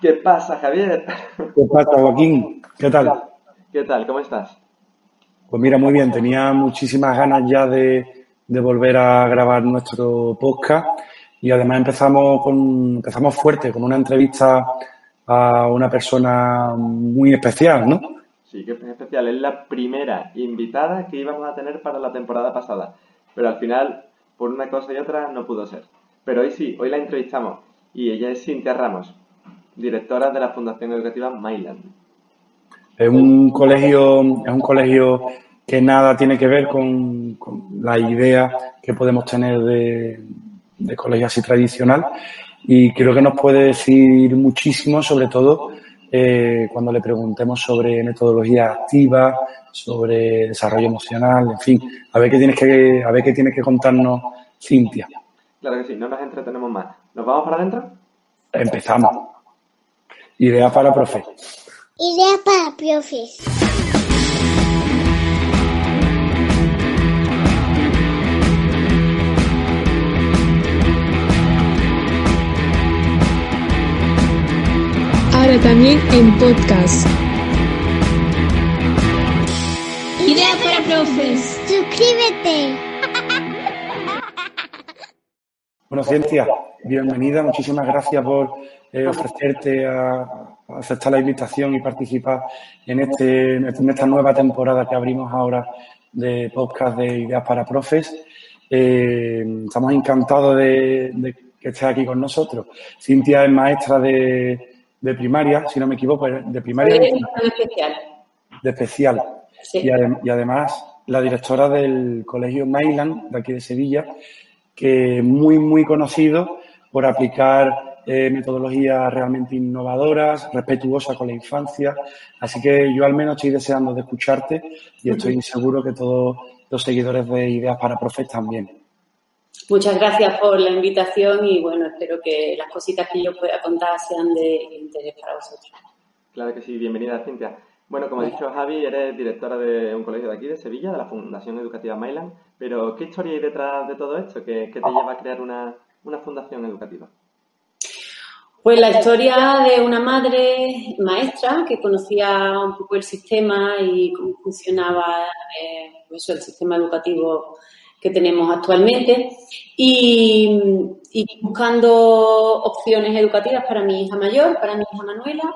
¿Qué pasa, Javier? ¿Qué pasa, Joaquín? ¿Qué tal? ¿Qué tal? ¿Cómo estás? Pues mira, muy bien. Tenía muchísimas ganas ya de, de volver a grabar nuestro podcast y además empezamos con empezamos fuerte con una entrevista a una persona muy especial, ¿no? Sí, que es especial. Es la primera invitada que íbamos a tener para la temporada pasada. Pero al final, por una cosa y otra, no pudo ser. Pero hoy sí, hoy la entrevistamos. Y ella es Cintia Ramos, directora de la Fundación Educativa Myland. Es un colegio, es un colegio que nada tiene que ver con, con la idea que podemos tener de, de colegio así tradicional y creo que nos puede decir muchísimo, sobre todo eh, cuando le preguntemos sobre metodología activa, sobre desarrollo emocional, en fin, a ver qué tienes que, a ver qué tienes que contarnos, Cintia. Claro que sí, no nos entretenemos más. ¿Nos vamos para adentro? Empezamos. Idea para profe. Idea para profes. Ahora también en podcast. Idea para profes. Suscríbete. Bueno, Cintia, bienvenida. Muchísimas gracias por eh, ofrecerte a, a aceptar la invitación y participar en, este, en esta nueva temporada que abrimos ahora de podcast de Ideas para Profes. Eh, estamos encantados de, de que estés aquí con nosotros. Cintia es maestra de, de primaria, si no me equivoco, de primaria de, especial. de especial. Sí. Y, adem- y además la directora del Colegio Mayland, de aquí de Sevilla, que es muy, muy conocido por aplicar eh, metodologías realmente innovadoras, respetuosas con la infancia. Así que yo al menos estoy deseando de escucharte y estoy seguro que todos los seguidores de Ideas para Profes también. Muchas gracias por la invitación y bueno, espero que las cositas que yo pueda contar sean de interés para vosotros. Claro que sí, bienvenida, Cintia. Bueno, como ha dicho Javi, eres directora de un colegio de aquí, de Sevilla, de la Fundación Educativa Myland. Pero, ¿qué historia hay detrás de todo esto? ¿Qué, qué te lleva a crear una, una fundación educativa? Pues la historia de una madre maestra que conocía un poco el sistema y cómo funcionaba eh, pues el sistema educativo que tenemos actualmente y, y buscando opciones educativas para mi hija mayor, para mi hija Manuela.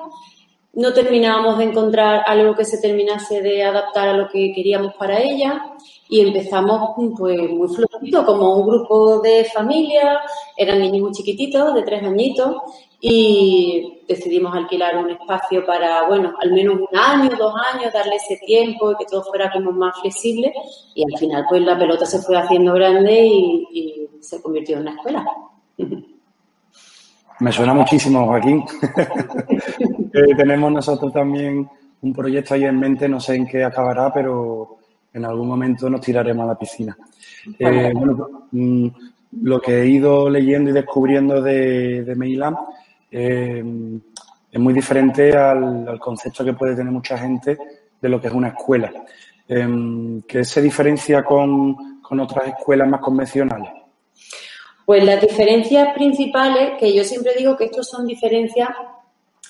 No terminábamos de encontrar algo que se terminase de adaptar a lo que queríamos para ella y empezamos pues muy flojito, como un grupo de familia, eran niños muy chiquititos, de tres añitos, y decidimos alquilar un espacio para, bueno, al menos un año, dos años, darle ese tiempo y que todo fuera como más flexible y al final pues la pelota se fue haciendo grande y, y se convirtió en una escuela. Me suena muchísimo, Joaquín. Eh, tenemos nosotros también un proyecto ahí en mente, no sé en qué acabará, pero en algún momento nos tiraremos a la piscina. Eh, bueno, mm, lo que he ido leyendo y descubriendo de, de Meilam eh, es muy diferente al, concepto que puede tener mucha gente de lo que es una escuela. Eh, ¿Qué se diferencia con, con otras escuelas más convencionales? Pues las diferencias principales, que yo siempre digo que estos son diferencias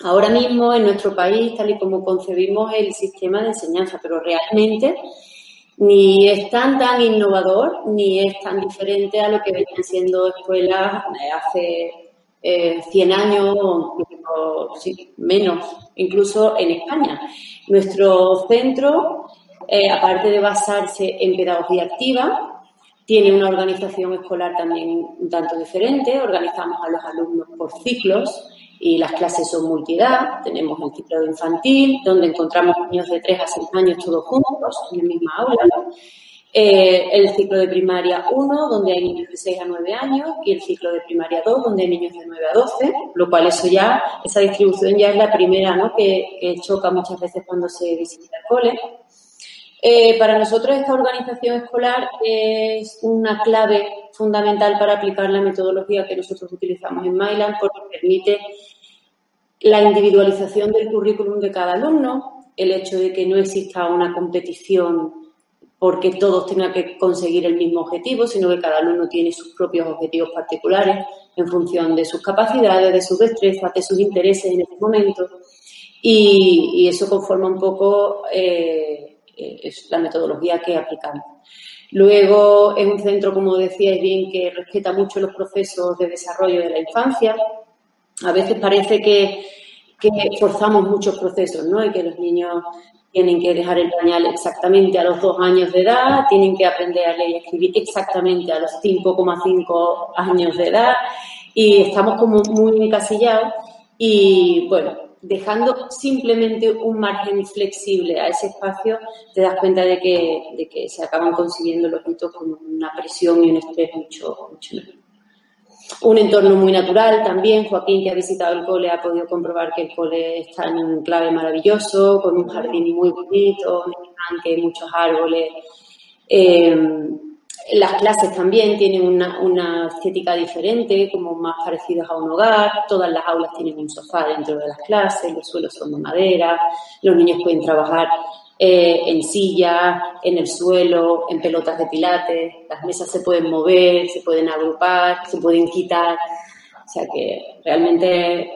ahora mismo en nuestro país, tal y como concebimos el sistema de enseñanza, pero realmente ni es tan tan innovador ni es tan diferente a lo que venían siendo escuelas eh, hace eh, 100 años menos, incluso en España. Nuestro centro, eh, aparte de basarse en pedagogía activa, tiene una organización escolar también un tanto diferente. Organizamos a los alumnos por ciclos y las clases son multiedad. Tenemos el ciclo infantil, donde encontramos niños de 3 a 6 años todos juntos en la misma aula. Eh, el ciclo de primaria 1, donde hay niños de 6 a 9 años, y el ciclo de primaria 2, donde hay niños de 9 a 12, lo cual eso ya, esa distribución ya es la primera, ¿no? Que, que choca muchas veces cuando se visita el cole. Eh, para nosotros esta organización escolar es una clave fundamental para aplicar la metodología que nosotros utilizamos en Myland porque permite la individualización del currículum de cada alumno, el hecho de que no exista una competición porque todos tengan que conseguir el mismo objetivo, sino que cada alumno tiene sus propios objetivos particulares en función de sus capacidades, de sus destrezas, de sus intereses en ese momento. Y, eso conforma un poco eh, es la metodología que aplicamos. Luego es un centro, como decíais bien, que respeta mucho los procesos de desarrollo de la infancia. A veces parece que, que forzamos muchos procesos, ¿no? Y que los niños tienen que dejar el pañal exactamente a los dos años de edad, tienen que aprender a leer y escribir exactamente a los 5,5 años de edad y estamos como muy encasillados y bueno, dejando simplemente un margen flexible a ese espacio, te das cuenta de que, de que se acaban consiguiendo los hitos con una presión y un estrés mucho, mucho menor. Un entorno muy natural también. Joaquín, que ha visitado el cole, ha podido comprobar que el cole está en un clave maravilloso, con un jardín muy bonito, un estanque, muchos árboles. Eh, las clases también tienen una, una, estética diferente, como más parecidas a un hogar. Todas las aulas tienen un sofá dentro de las clases, los suelos son de madera, los niños pueden trabajar eh, en silla, en el suelo, en pelotas de pilates, las mesas se pueden mover, se pueden agrupar, se pueden quitar. O sea que realmente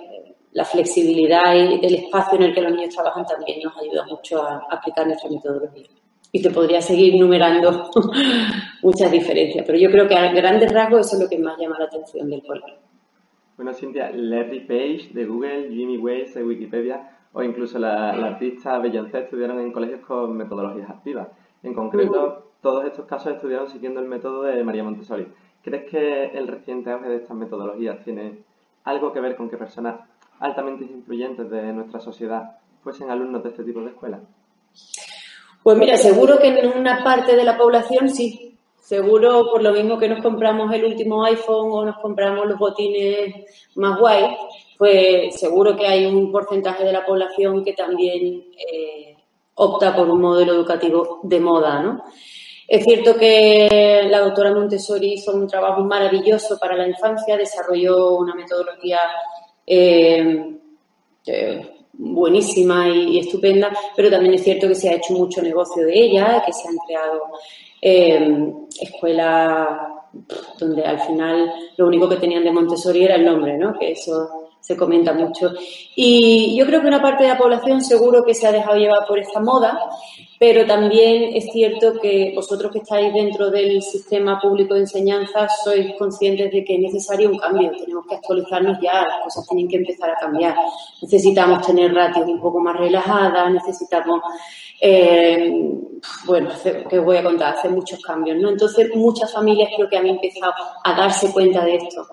la flexibilidad y el espacio en el que los niños trabajan también nos ayuda mucho a aplicar nuestra metodología. Y te podría seguir numerando muchas diferencias, pero yo creo que a grandes rasgos eso es lo que más llama la atención del colegio. Bueno, Cintia, Larry Page de Google, Jimmy Wales de Wikipedia o incluso la, artista Beyoncé estudiaron en colegios con metodologías activas. En concreto, todos estos casos estudiaron siguiendo el método de María Montessori. ¿Crees que el reciente auge de estas metodologías tiene algo que ver con que personas altamente influyentes de nuestra sociedad fuesen alumnos de este tipo de escuelas? Pues mira, seguro que en una parte de la población sí. Seguro por lo mismo que nos compramos el último iPhone o nos compramos los botines más guay, pues seguro que hay un porcentaje de la población que también eh, opta por un modelo educativo de moda, ¿no? Es cierto que la doctora Montessori hizo un trabajo maravilloso para la infancia, desarrolló una metodología eh, eh, buenísima y, estupenda, pero también es cierto que se ha hecho mucho negocio de ella, que se han creado escuelas donde al final lo único que tenían de Montessori era el nombre, ¿no? Que eso se comenta mucho. Y yo creo que una parte de la población seguro que se ha dejado llevar por esta moda, pero también es cierto que vosotros que estáis dentro del sistema público de enseñanza sois conscientes de que es necesario un cambio, tenemos que actualizarnos ya, las cosas tienen que empezar a cambiar. Necesitamos tener ratios un poco más relajadas, necesitamos, eh, bueno, que voy a contar, hacer muchos cambios, ¿no? Entonces, muchas familias creo que han empezado a darse cuenta de esto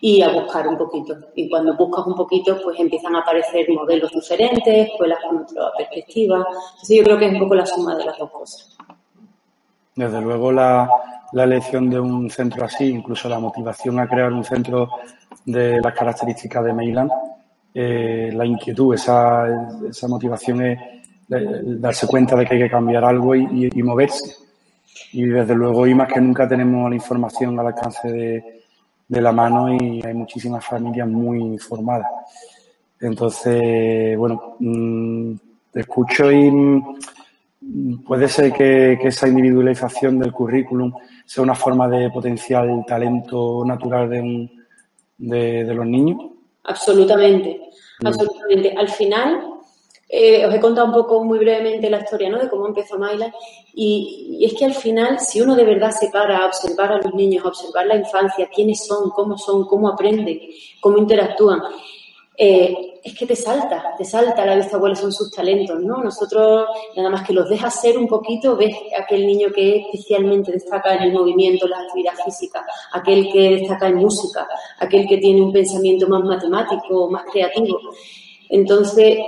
y a buscar un poquito. Y cuando buscas un poquito, pues empiezan a aparecer modelos diferentes, escuelas con otra perspectiva. Entonces yo creo que es un poco la suma de las dos cosas. Desde luego la, la elección de un centro así, incluso la motivación a crear un centro de las características de Mailand, eh, la inquietud, esa, esa motivación es darse cuenta de que hay que cambiar algo y, y moverse. Y desde luego, y más que nunca tenemos la información al alcance de, de la mano y hay muchísimas familias muy formadas. Entonces, bueno, mm, te escucho y mm, puede ser que, esa individualización del currículum sea una forma de potenciar el talento natural de, de, los niños. Absolutamente, mm. absolutamente. Al final, eh, os he contado un poco muy brevemente la historia ¿no? de cómo empezó Maila y, es que al final, si uno de verdad se para a observar a los niños, a observar la infancia, quiénes son, cómo son, cómo aprenden, cómo interactúan, eh, es que te salta, te salta a la vista cuáles son sus talentos, ¿no? Nosotros, nada más que los dejas ser un poquito, ves aquel niño que especialmente destaca en el movimiento, la actividad física, aquel que destaca en música, aquel que tiene un pensamiento más matemático, más creativo. Entonces,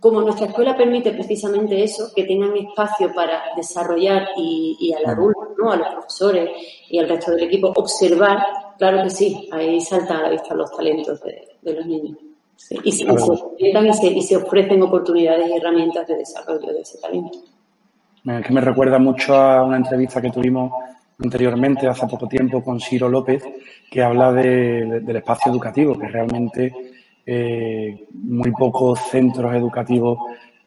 como nuestra escuela permite precisamente eso, que tengan espacio para desarrollar y, al alumno, ¿no? a los profesores y al resto del equipo observar, claro que sí, ahí saltan a la vista los talentos de, los niños. Y, se, y, se, ofrecen oportunidades y herramientas de desarrollo de ese talento. Es que me recuerda mucho a una entrevista que tuvimos anteriormente, hace poco tiempo, con Ciro López, que habla del espacio educativo, que realmente eh, muy pocos centros educativos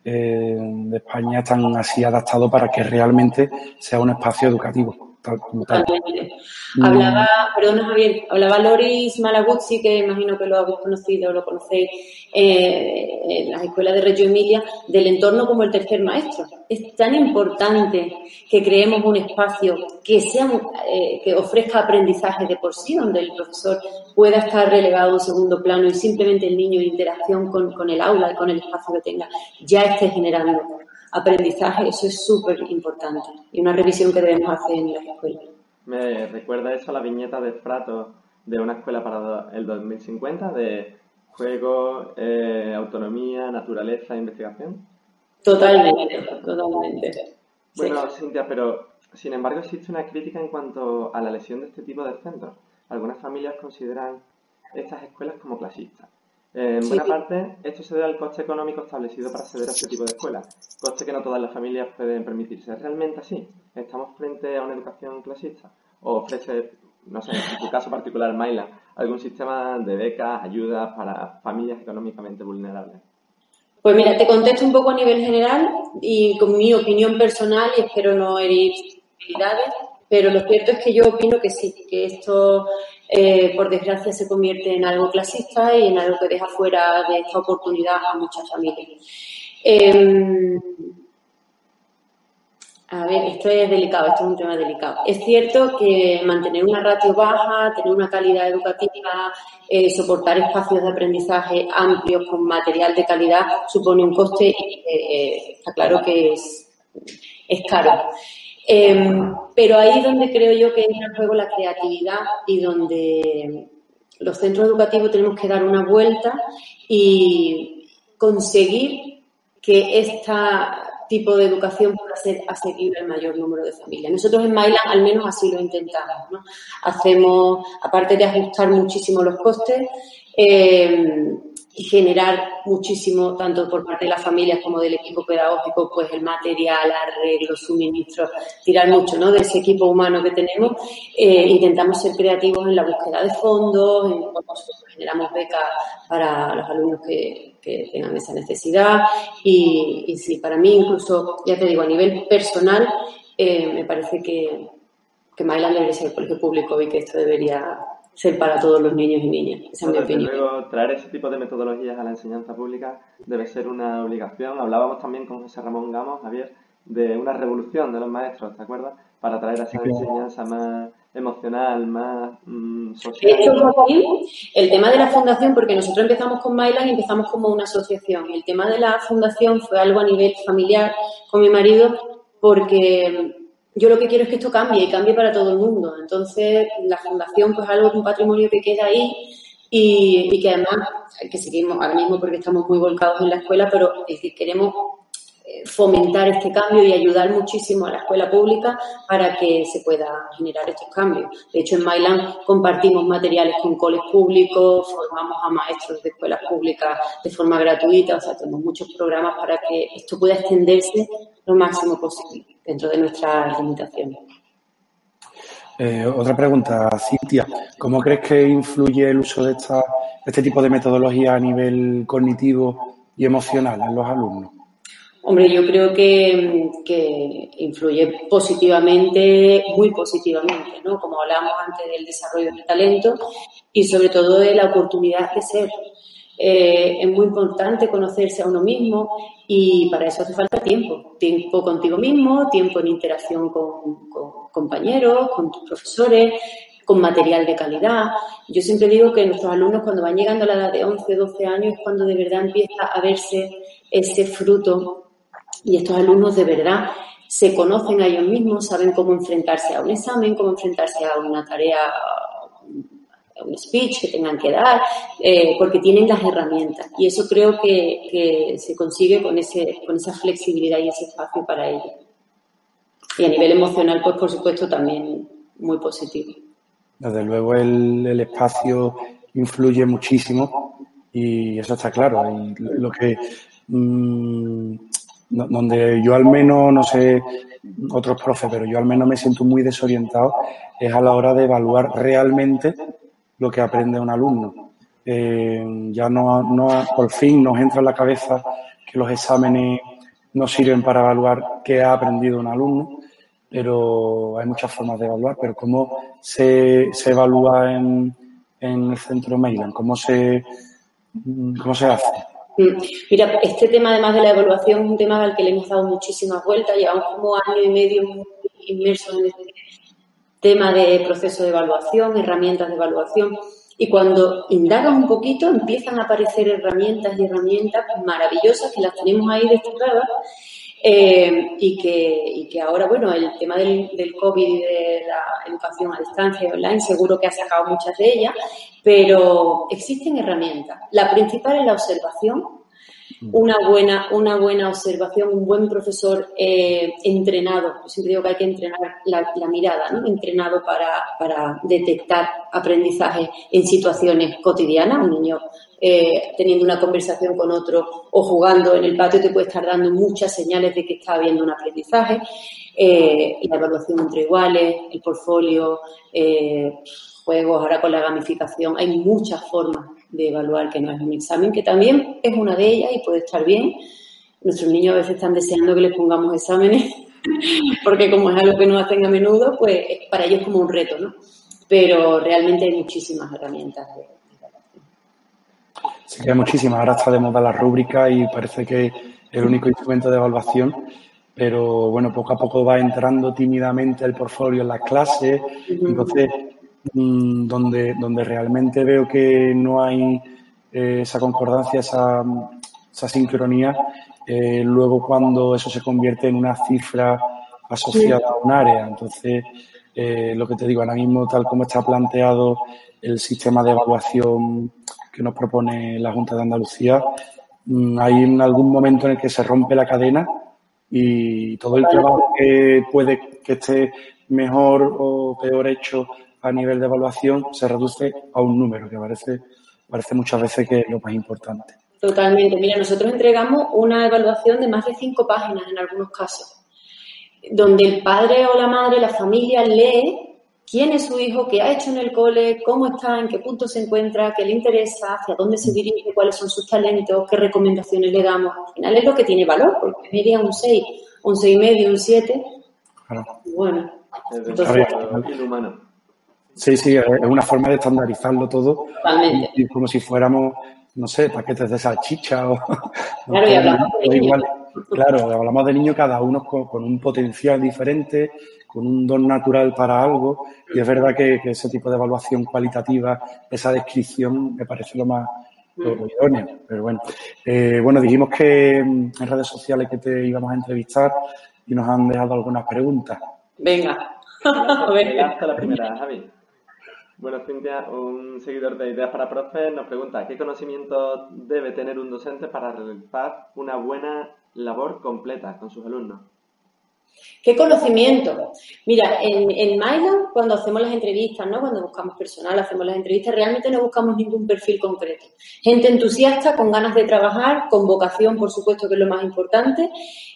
eh, de España están así adaptados para que realmente sea un espacio educativo. Hablaba, perdona Javier, hablaba Loris Malaguzzi, que imagino que lo habéis conocido, lo conocéis eh, en las escuelas de Reggio Emilia, del entorno como el tercer maestro. Es tan importante que creemos un espacio que sea eh, que ofrezca aprendizaje de por sí, donde el profesor pueda estar relegado a un segundo plano y simplemente el niño en interacción con, con el aula y con el espacio que tenga ya esté generando aprendizaje, eso es súper importante y una revisión que debemos hacer en las escuelas. Me recuerda eso a la viñeta de Frato de una escuela para el 2050 de juego, eh, autonomía, naturaleza investigación. Totalmente, totalmente. Bueno, Cintia, pero sin embargo existe una crítica en cuanto a la lesión de este tipo de centros. Algunas familias consideran estas escuelas como clasistas. En buena parte, esto se debe al coste económico establecido para acceder a este tipo de escuelas, coste que no todas las familias pueden permitirse. ¿Es realmente así? ¿Estamos frente a una educación clasista? ¿O ofrece, no sé, en tu caso particular, Maila, algún sistema de becas, ayudas para familias económicamente vulnerables? Pues mira, te contesto un poco a nivel general y con mi opinión personal y espero no herir habilidades, pero lo cierto es que yo opino que sí, que esto eh, por desgracia se convierte en algo clasista y en algo que deja fuera de esta oportunidad a muchas familias. Em, a ver, esto es delicado, esto es un tema delicado. Es cierto que mantener una ratio baja, tener una calidad educativa, eh, soportar espacios de aprendizaje amplios con material de calidad supone un coste y eh, está claro que es, es caro. Em, pero ahí es donde creo yo que entra en juego la creatividad y donde los centros educativos tenemos que dar una vuelta y conseguir que este tipo de educación pueda ser asequible al mayor número de familias. Nosotros en Mailand al menos así lo intentamos. ¿no? Hacemos, aparte de ajustar muchísimo los costes, eh, y generar muchísimo, tanto por parte de las familias como del equipo pedagógico, pues el material, arreglos, suministros, tirar mucho ¿no? de ese equipo humano que tenemos. Eh, intentamos ser creativos en la búsqueda de fondos, en, generamos becas para los alumnos que, que tengan esa necesidad. Y, y, sí, para mí incluso, ya te digo, a nivel personal, eh, me parece que, que Myland debería ser el colegio público y que esto debería ser para todos los niños y niñas. Esa es mi opinión. Luego, traer ese tipo de metodologías a la enseñanza pública debe ser una obligación. Hablábamos también con José Ramón Gamos, Javier, de una revolución de los maestros, ¿te acuerdas? Para traer esa enseñanza más emocional, más mm, social. el tema de la fundación, porque nosotros empezamos con Mailand y empezamos como una asociación. El tema de la fundación fue algo a nivel familiar con mi marido, porque yo lo que quiero es que esto cambie y cambie para todo el mundo. Entonces, la fundación, pues algo, un patrimonio que queda ahí y, y, que además, que seguimos ahora mismo porque estamos muy volcados en la escuela, pero es decir, queremos fomentar este cambio y ayudar muchísimo a la escuela pública para que se pueda generar estos cambios. De hecho, en Mailand compartimos materiales con coles públicos, formamos a maestros de escuelas públicas de forma gratuita, o sea, tenemos muchos programas para que esto pueda extenderse lo máximo posible dentro de nuestras limitaciones. Eh, otra pregunta, Cintia. ¿Cómo crees que influye el uso de, esta, este tipo de metodología a nivel cognitivo y emocional en los alumnos? Hombre, yo creo que, que, influye positivamente, muy positivamente, ¿no? Como hablábamos antes del desarrollo del talento y sobre todo de la oportunidad de ser. Eh, es muy importante conocerse a uno mismo y para eso hace falta tiempo. Tiempo contigo mismo, tiempo en interacción con, compañeros, con tus profesores, con material de calidad. Yo siempre digo que nuestros alumnos cuando van llegando a la edad de 11, 12 años es cuando de verdad empieza a verse ese fruto y estos alumnos de verdad se conocen a ellos mismos, saben cómo enfrentarse a un examen, cómo enfrentarse a una tarea un speech que tengan que dar, eh, porque tienen las herramientas. Y eso creo que, se consigue con, ese, con esa flexibilidad y ese espacio para ello. Y a nivel emocional, pues por supuesto, también muy positivo. Desde luego el, el espacio influye muchísimo y eso está claro. Lo que mmm, donde yo al menos, no sé, otros profes, pero yo al menos me siento muy desorientado, es a la hora de evaluar realmente lo que aprende un alumno. Eh, ya no, no, por fin nos entra en la cabeza que los exámenes no sirven para evaluar qué ha aprendido un alumno, pero hay muchas formas de evaluar, pero cómo se, se evalúa en, en el centro Mailand, cómo se, cómo se hace. Mm. Mira, este tema además de la evaluación es un tema al que le hemos dado muchísimas vueltas, llevamos como año y medio inmersos en este tema de proceso de evaluación, herramientas de evaluación, y cuando indagan un poquito empiezan a aparecer herramientas y herramientas maravillosas que las tenemos ahí destacadas eh, y, que, y que ahora, bueno, el tema del, del COVID y de la educación a distancia y online seguro que ha sacado muchas de ellas, pero existen herramientas. La principal es la observación, una buena, una buena observación, un buen profesor eh, entrenado, siempre digo que hay que entrenar la, la mirada, ¿no? entrenado para, para, detectar aprendizaje en situaciones cotidianas. Un niño eh, teniendo una conversación con otro o jugando en el patio te puede estar dando muchas señales de que está habiendo un aprendizaje. Eh, la evaluación entre iguales, el portfolio, eh, juegos, ahora con la gamificación, hay muchas formas de evaluar que no es un examen, que también es una de ellas y puede estar bien. Nuestros niños a veces están deseando que les pongamos exámenes, porque como es algo que no hacen a menudo, pues para ellos es como un reto, ¿no? Pero realmente hay muchísimas herramientas. Sí que hay muchísimas. Ahora está de moda la rúbrica y parece que es el único instrumento de evaluación pero bueno, poco a poco va entrando tímidamente el portfolio en las clases, entonces Mm, donde, donde realmente veo que no hay eh, esa concordancia, esa, esa sincronía, eh, luego cuando eso se convierte en una cifra asociada a un área. Entonces, eh, lo que te digo, ahora mismo, tal como está planteado el sistema de evaluación que nos propone la Junta de Andalucía, mm, hay en algún momento en el que se rompe la cadena y todo el trabajo que puede que esté mejor o peor hecho a nivel de evaluación se reduce a un número, que parece, parece muchas veces que es lo más importante. Totalmente. Mira, nosotros entregamos una evaluación de más de cinco páginas en algunos casos, donde el padre o la madre, la familia lee quién es su hijo, qué ha hecho en el cole, cómo está, en qué punto se encuentra, qué le interesa, hacia dónde se dirige, cuáles son sus talentos, qué recomendaciones le damos. Al final es lo que tiene valor, porque media un 6, un 6 y medio, un 7. Claro. Bueno. Entonces. Sí, sí, es una forma de estandarizarlo todo. Totalmente. como si fuéramos, no sé, paquetes de salchicha o... Claro, y hablamos de igual, Claro, hablamos de niños cada uno con, un potencial diferente, con un don natural para algo, y es verdad que, ese tipo de evaluación cualitativa, esa descripción, me parece lo más lo idóneo. Pero bueno, eh, bueno, dijimos que en redes sociales que te íbamos a entrevistar y nos han dejado algunas preguntas. Venga. Venga, hasta la primera, Javi. Bueno, Cintia, un seguidor de Ideas para Profes nos pregunta, ¿qué conocimiento debe tener un docente para realizar una buena labor completa con sus alumnos? ¿Qué conocimiento? Mira, en, en cuando hacemos las entrevistas, ¿no? Cuando buscamos personal, hacemos las entrevistas, realmente no buscamos ningún perfil concreto. Gente entusiasta, con ganas de trabajar, con vocación, por supuesto, que es lo más importante,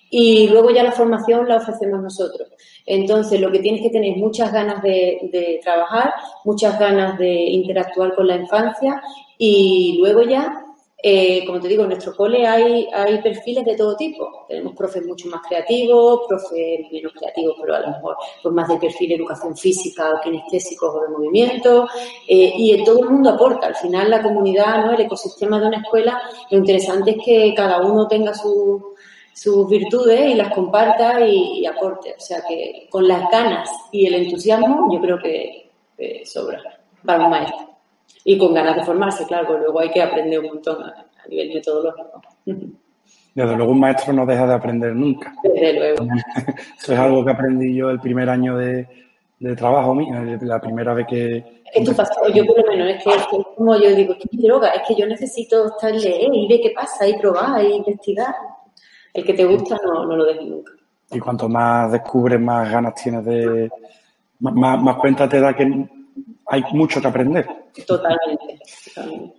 y luego ya la formación la ofrecemos nosotros. Entonces, lo que tienes que tener es muchas ganas de, trabajar, muchas ganas de interactuar con la infancia y luego ya, eh, como te digo, en nuestro cole hay, hay perfiles de todo tipo. Tenemos profes mucho más creativos, profes menos creativos, pero a lo mejor pues más de perfil de educación física, o kinestésicos o de movimiento. Eh, y todo el mundo aporta. Al final, la comunidad, ¿no? el ecosistema de una escuela, lo interesante es que cada uno tenga su sus virtudes y las comparta y, aporte. O sea que con las ganas y el entusiasmo yo creo que sobra para un maestro. Y con ganas de formarse, claro, luego hay que aprender un montón a, nivel metodológico. Desde luego un maestro no deja de aprender nunca. Desde luego. Eso es algo que aprendí yo el primer año de, de trabajo mío, la primera vez que... Es tu pasión, yo por lo menos, es que, es como yo digo, es que me droga, es que yo necesito estar leer y ver qué pasa, y probar, y investigar. El que te gusta no, no lo dejes nunca. Y cuanto más descubres, más ganas tienes de... Más, más cuenta te da que hay mucho que aprender. Totalmente, totalmente.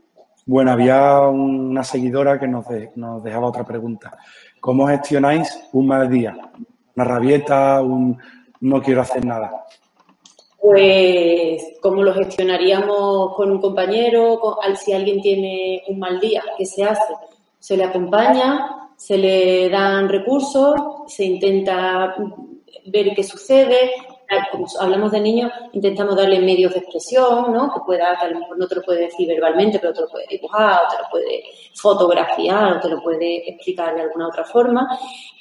Bueno, había una seguidora que nos, de- nos dejaba otra pregunta. ¿Cómo gestionáis un mal día? Una rabieta, un no quiero hacer nada. Pues, ¿cómo lo gestionaríamos con un compañero? Con- al- si alguien tiene un mal día, ¿qué se hace? Se le acompaña, se le dan recursos, se intenta ver qué sucede. Como hablamos de niños, intentamos darle medios de expresión, ¿no? Que pueda, que a lo mejor no te lo puede decir verbalmente, pero te lo puede dibujar, o te lo puede fotografiar, o te lo puede explicar de alguna otra forma.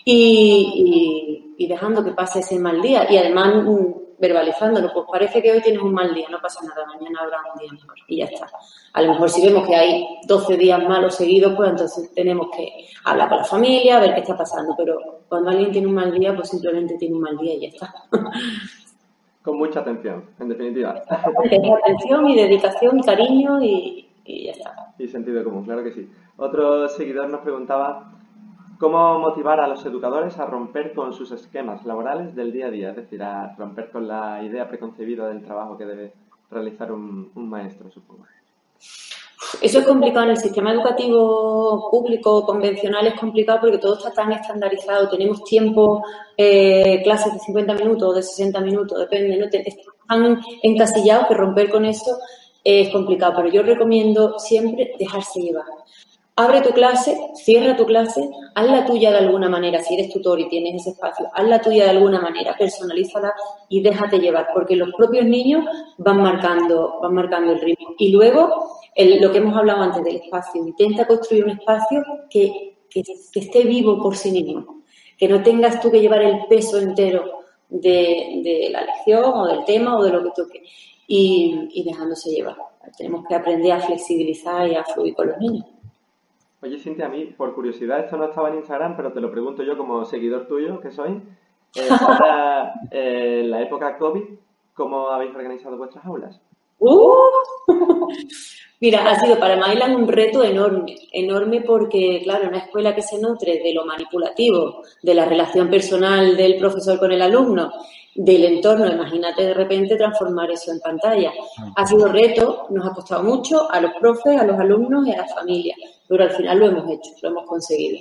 Y, y- y dejando que pase ese mal día. Y además mm, verbalizándolo, pues parece que hoy tienes un mal día, no pasa nada, mañana habrá un día mejor. Y ya está. A lo mejor si vemos que hay 12 días malos seguidos, pues entonces tenemos que hablar con la familia, ver qué está pasando. Pero cuando alguien tiene un mal día, pues simplemente tiene un mal día y ya está. Con mucha atención, en definitiva. Atención y dedicación y cariño y, y ya está. Y sentido común, claro que sí. Otro seguidor nos preguntaba cómo motivar a los educadores a romper con sus esquemas laborales del día a día, es decir, a romper con la idea preconcebida del trabajo que debe realizar un, un maestro, supongo. Eso es complicado en el sistema educativo público convencional, es complicado porque todo está tan estandarizado. Tenemos tiempo, eh, clases de 50 minutos o de 60 minutos, depende, ¿no? Están encasillados que romper con eso es complicado. Pero yo recomiendo siempre dejarse llevar. Abre tu clase, cierra tu clase, haz la tuya de alguna manera, si eres tutor y tienes ese espacio, haz la tuya de alguna manera, personalízala y déjate llevar, porque los propios niños van marcando, van marcando el ritmo. Y luego, lo que hemos hablado antes del espacio, intenta construir un espacio que, esté vivo por sí mismo, que no tengas tú que llevar el peso entero de, de la lección o del tema o de lo que toque, y, y dejándose llevar. Tenemos que aprender a flexibilizar y a fluir con los niños. Oye, Cintia, a mí, por curiosidad, esto no estaba en Instagram, pero te lo pregunto yo como seguidor tuyo que soy. Eh, ahora, eh, en la época COVID, ¿cómo habéis organizado vuestras aulas? ¡Uh! Mira, ha sido para Mailan un reto enorme, enorme porque, claro, una escuela que se nutre de lo manipulativo, de la relación personal del profesor con el alumno, del entorno, imagínate de repente transformar eso en pantalla. Ha sido reto, nos ha costado mucho a los profes, a los alumnos y a las familias, pero al final lo hemos hecho, lo hemos conseguido.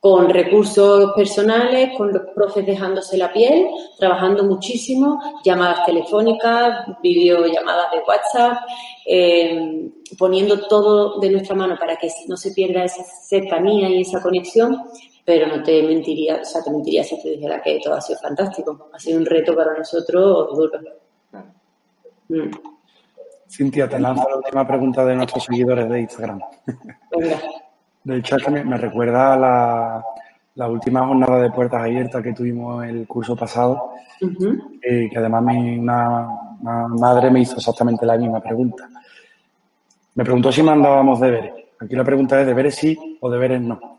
Con recursos personales, con los profes dejándose la piel, trabajando muchísimo, llamadas telefónicas, videollamadas de WhatsApp, eh, poniendo todo de nuestra mano para que no se pierda esa cercanía y esa conexión, pero no te mentiría, o sea, te mentiría si te dijera que todo ha sido fantástico. Ha sido un reto para nosotros duro. Mm, Cintia, te lanzo la última pregunta de nuestros seguidores de Instagram. venga. De hecho, es que me, me recuerda a la, la última jornada de puertas abiertas que tuvimos el curso pasado, eh, que además mi- una, una madre me hizo exactamente la misma pregunta. Me preguntó si mandábamos deberes. Aquí la pregunta es deberes sí o deberes no.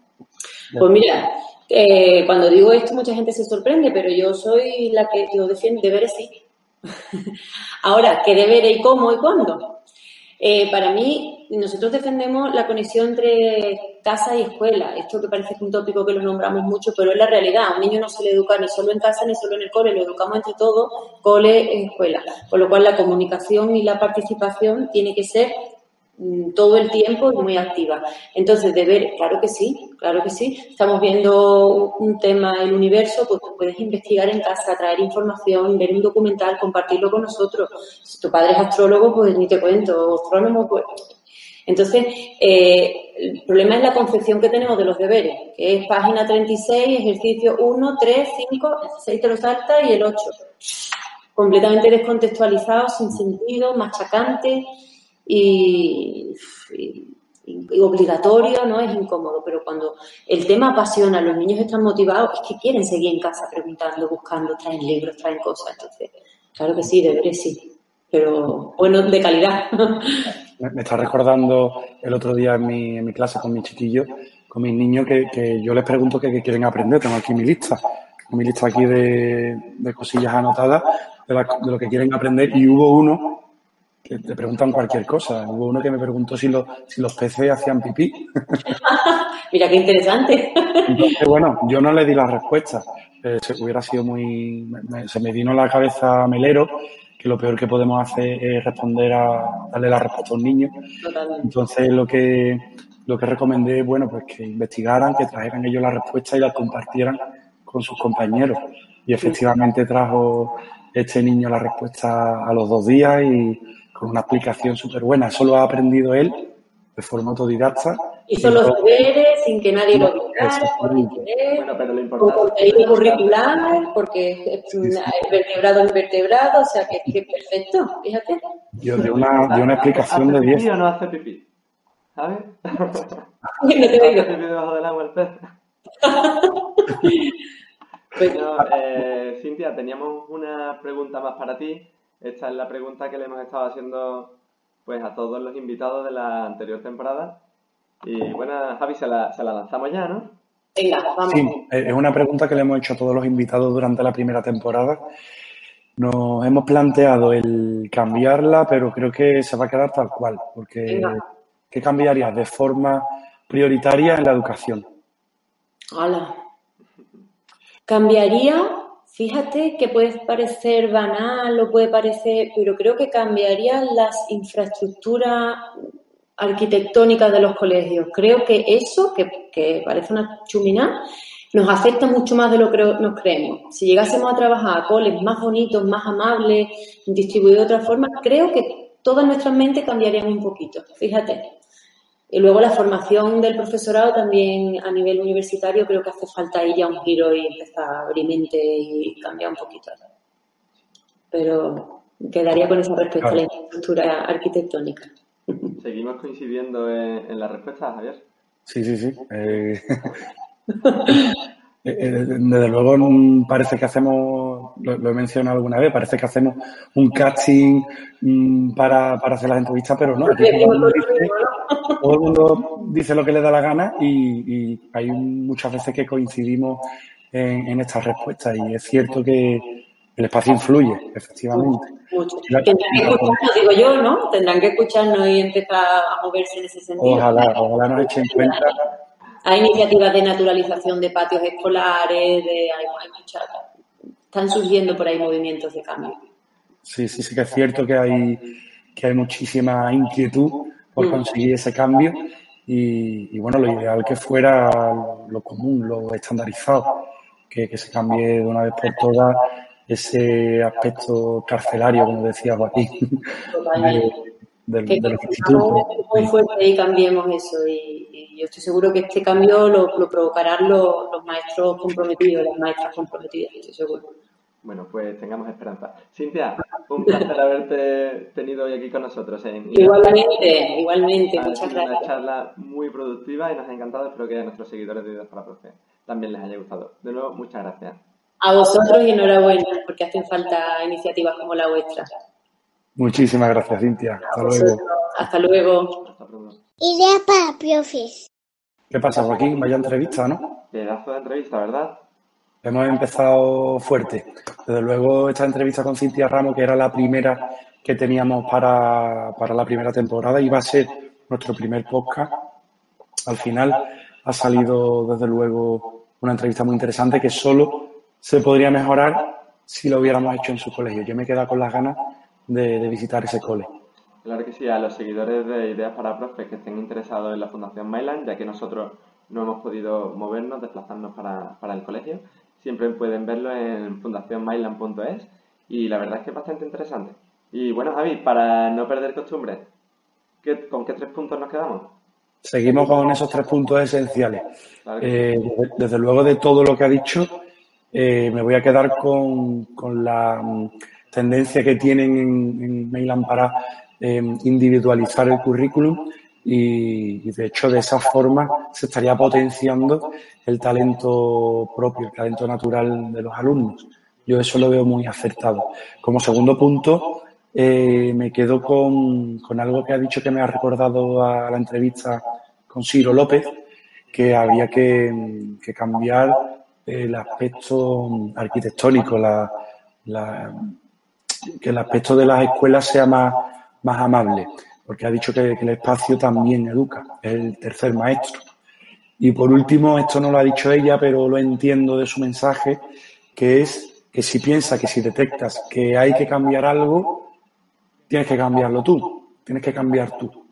Pues mira, eh, cuando digo esto mucha gente se sorprende, pero yo soy la que yo defiendo deberes sí. Ahora, ¿qué deberes y cómo y cuándo? Eh, para mí, nosotros defendemos la conexión entre casa y escuela. Esto que parece un tópico que lo nombramos mucho, pero es la realidad. A un niño no se le educa ni solo en casa ni solo en el cole, lo educamos entre todos, cole, escuela. Con lo cual, la comunicación y la participación tiene que ser todo el tiempo y muy activa. Entonces, deber, claro que sí, claro que sí. Estamos viendo un tema, el universo, pues puedes investigar en casa, traer información, ver un documental, compartirlo con nosotros. Si tu padre es astrólogo, pues ni te cuento, astrónomo, pues. Entonces, eh, el problema es la concepción que tenemos de los deberes, que es página 36, ejercicio 1, 3, 5, el 6 te lo salta y el 8. Completamente descontextualizado, sin sentido, machacante y, obligatorio, ¿no? Es incómodo, pero cuando el tema apasiona, los niños están motivados, es que quieren seguir en casa preguntando, buscando, traen libros, traen cosas. Entonces, claro que sí, deberes sí, pero bueno, de calidad. Me, me está recordando el otro día en mi, en mi clase con mis chiquillos, con mis niños, que, que yo les pregunto qué quieren aprender. Tengo aquí mi lista, mi lista aquí de, de cosillas anotadas de, lo que quieren aprender y hubo uno que te preguntan cualquier cosa. Hubo uno que me preguntó si los, si los peces hacían pipí. Mira qué interesante. Entonces, bueno, yo no le di la respuesta. Eh, se, hubiera sido muy... se me vino a la cabeza melero que lo peor que podemos hacer es responder a darle la respuesta a un niño. Entonces lo que lo que recomendé, bueno, pues que investigaran, que trajeran ellos la respuesta y la compartieran con sus compañeros. Y efectivamente trajo este niño la respuesta a los dos días y con una explicación súper buena. Eso lo ha aprendido él de forma autodidacta. Hizo los deberes sin que nadie lo obligara, por interés, con contenido curricular, porque es vertebrado en vertebrado, o sea que es perfecto, fíjate. Yo de una, de una explicación de 10. o no hace pipí? ¿Sabes? no te digo. pipí debajo del agua el pez. bueno, eh, Cintia, teníamos una pregunta más para ti. Esta es la pregunta que le hemos estado haciendo pues a todos los invitados de la anterior temporada. Y bueno, Javi, se la, se la lanzamos ya, ¿no? Venga, vamos. Sí, es una pregunta que le hemos hecho a todos los invitados durante la primera temporada. Nos hemos planteado el cambiarla, pero creo que se va a quedar tal cual, porque ¿qué cambiarías de forma prioritaria en la educación? Hola. Cambiaría Fíjate que puede parecer banal o puede parecer, pero creo que cambiarían las infraestructuras arquitectónicas de los colegios. Creo que eso, que, parece una chumina, nos afecta mucho más de lo que nos creemos. Si llegásemos a trabajar a coles más bonitos, más amables, distribuidos de otra forma, creo que todas nuestras mentes cambiarían un poquito. Fíjate. Y luego la formación del profesorado también a nivel universitario creo que hace falta ahí ya un giro y empezar a abrir mente y cambiar un poquito. Pero quedaría con esa respuesta a la infraestructura arquitectónica. ¿Seguimos coincidiendo en, la respuesta, Javier? Sí, sí, sí. Eh, eh, eh, desde luego parece que hacemos, lo, he mencionado alguna vez, parece que hacemos un casting mm, para, para hacer las entrevistas, pero no todo el mundo dice lo que le da la gana y, hay muchas veces que coincidimos en, estas respuestas y es cierto que el espacio influye, efectivamente. Tendrán que escucharnos, digo yo, ¿no? Tendrán que escucharnos y empezar a moverse en ese sentido. Ojalá, ojalá nos echen cuenta. Hay iniciativas de naturalización de patios escolares, de, hay, muchas, están surgiendo por ahí movimientos de cambio. Sí, sí, sí que es cierto que hay, que hay muchísima inquietud por mm. conseguir ese cambio y, bueno, lo ideal que fuera lo común, lo estandarizado, que, se cambie de una vez por todas ese aspecto carcelario, como decía Joaquín, de, de, los institutos. Muy fuerte y cambiemos eso y, yo estoy seguro que este cambio lo, provocarán los, los maestros comprometidos, las maestras comprometidas, estoy seguro. Bueno, pues tengamos esperanza. Cintia, un placer haberte tenido hoy aquí con nosotros. igualmente, igualmente, muchas gracias. Una charla muy productiva y nos ha encantado. Espero que a nuestros seguidores de Ideas para Profe también les haya gustado. De nuevo, muchas gracias. A vosotros y enhorabuena, porque hacen falta iniciativas como la vuestra. Muchísimas gracias, Cintia. Hasta luego. Hasta luego. Ideas para Profes. ¿Qué pasa, Joaquín? Vaya entrevista, ¿no? Pedazo de entrevista, ¿verdad? Hemos empezado fuerte. Desde luego, esta entrevista con Cintia Ramos, que era la primera que teníamos para, la primera temporada, iba a ser nuestro primer podcast. Al final ha salido, desde luego, una entrevista muy interesante que solo se podría mejorar si lo hubiéramos hecho en su colegio. Yo me quedo con las ganas de, visitar ese cole. Claro que sí, a los seguidores de Ideas para Profes que estén interesados en la Fundación Myland, ya que nosotros no hemos podido movernos, desplazarnos para, para el colegio, siempre pueden verlo en fundacionmailand.es y la verdad es que es bastante interesante. Y bueno, Javi, para no perder costumbre, ¿con qué tres puntos nos quedamos? Seguimos con esos tres puntos esenciales. Eh, desde, luego de todo lo que ha dicho, eh, me voy a quedar con, la mm, tendencia que tienen en, en para eh, individualizar el currículum y, de hecho de esa forma se estaría potenciando el talento propio, el talento natural de los alumnos. Yo eso lo veo muy acertado. Como segundo punto, eh, me quedo con, algo que ha dicho que me ha recordado a la entrevista con Ciro López, que había que, cambiar el aspecto arquitectónico, la, que el aspecto de las escuelas sea más, más amable, porque ha dicho que, el espacio también educa, es el tercer maestro. Y por último, esto no lo ha dicho ella, pero lo entiendo de su mensaje, que es que si piensas que si detectas que hay que cambiar algo, tienes que cambiarlo tú, tienes que cambiar tú.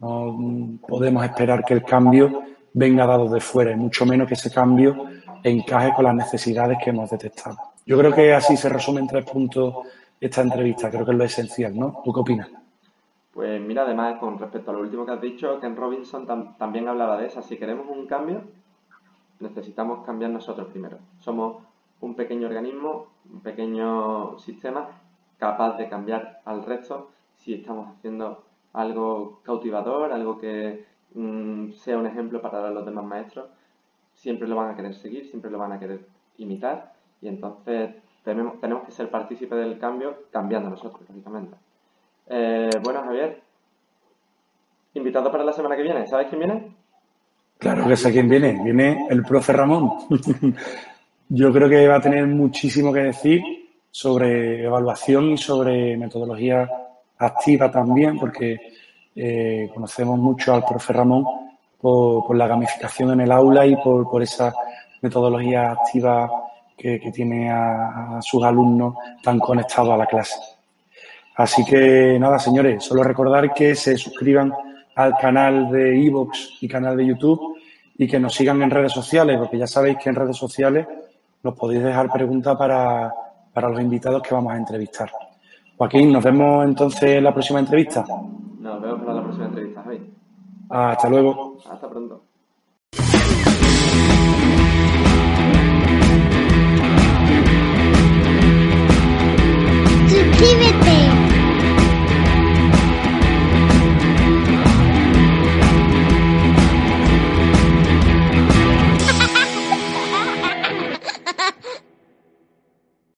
No podemos esperar que el cambio venga dado de fuera, y mucho menos que ese cambio encaje con las necesidades que hemos detectado. Yo creo que así se resume en tres puntos esta entrevista, creo que es lo esencial, ¿no? ¿Tú qué opinas? Pues mira, además, con respecto a lo último que has dicho, Ken Robinson también hablaba de eso. Si queremos un cambio, necesitamos cambiar nosotros primero. Somos un pequeño organismo, un pequeño sistema capaz de cambiar al resto si estamos haciendo algo cautivador, algo que mm, sea un ejemplo para los demás maestros. Siempre lo van a querer seguir, siempre lo van a querer imitar y entonces tenemos, tenemos que ser partícipes del cambio cambiando nosotros, lógicamente. Eh, bueno, Javier, invitado para la semana que viene. ¿Sabes quién viene? Claro que sé quién viene. Viene el profe Ramón. Yo creo que va a tener muchísimo que decir sobre evaluación y sobre metodología activa también, porque eh, conocemos mucho al profe Ramón por, la gamificación en el aula y por, esa metodología activa que, tiene a, sus alumnos tan conectados a la clase. Así que nada, señores, solo recordar que se suscriban al canal de Evox y canal de YouTube y que nos sigan en redes sociales, porque ya sabéis que en redes sociales nos podéis dejar preguntas para, para los invitados que vamos a entrevistar. Joaquín, nos vemos entonces en la próxima entrevista. Nos vemos para la próxima entrevista, Javi. Hasta luego. Hasta pronto. Suscríbete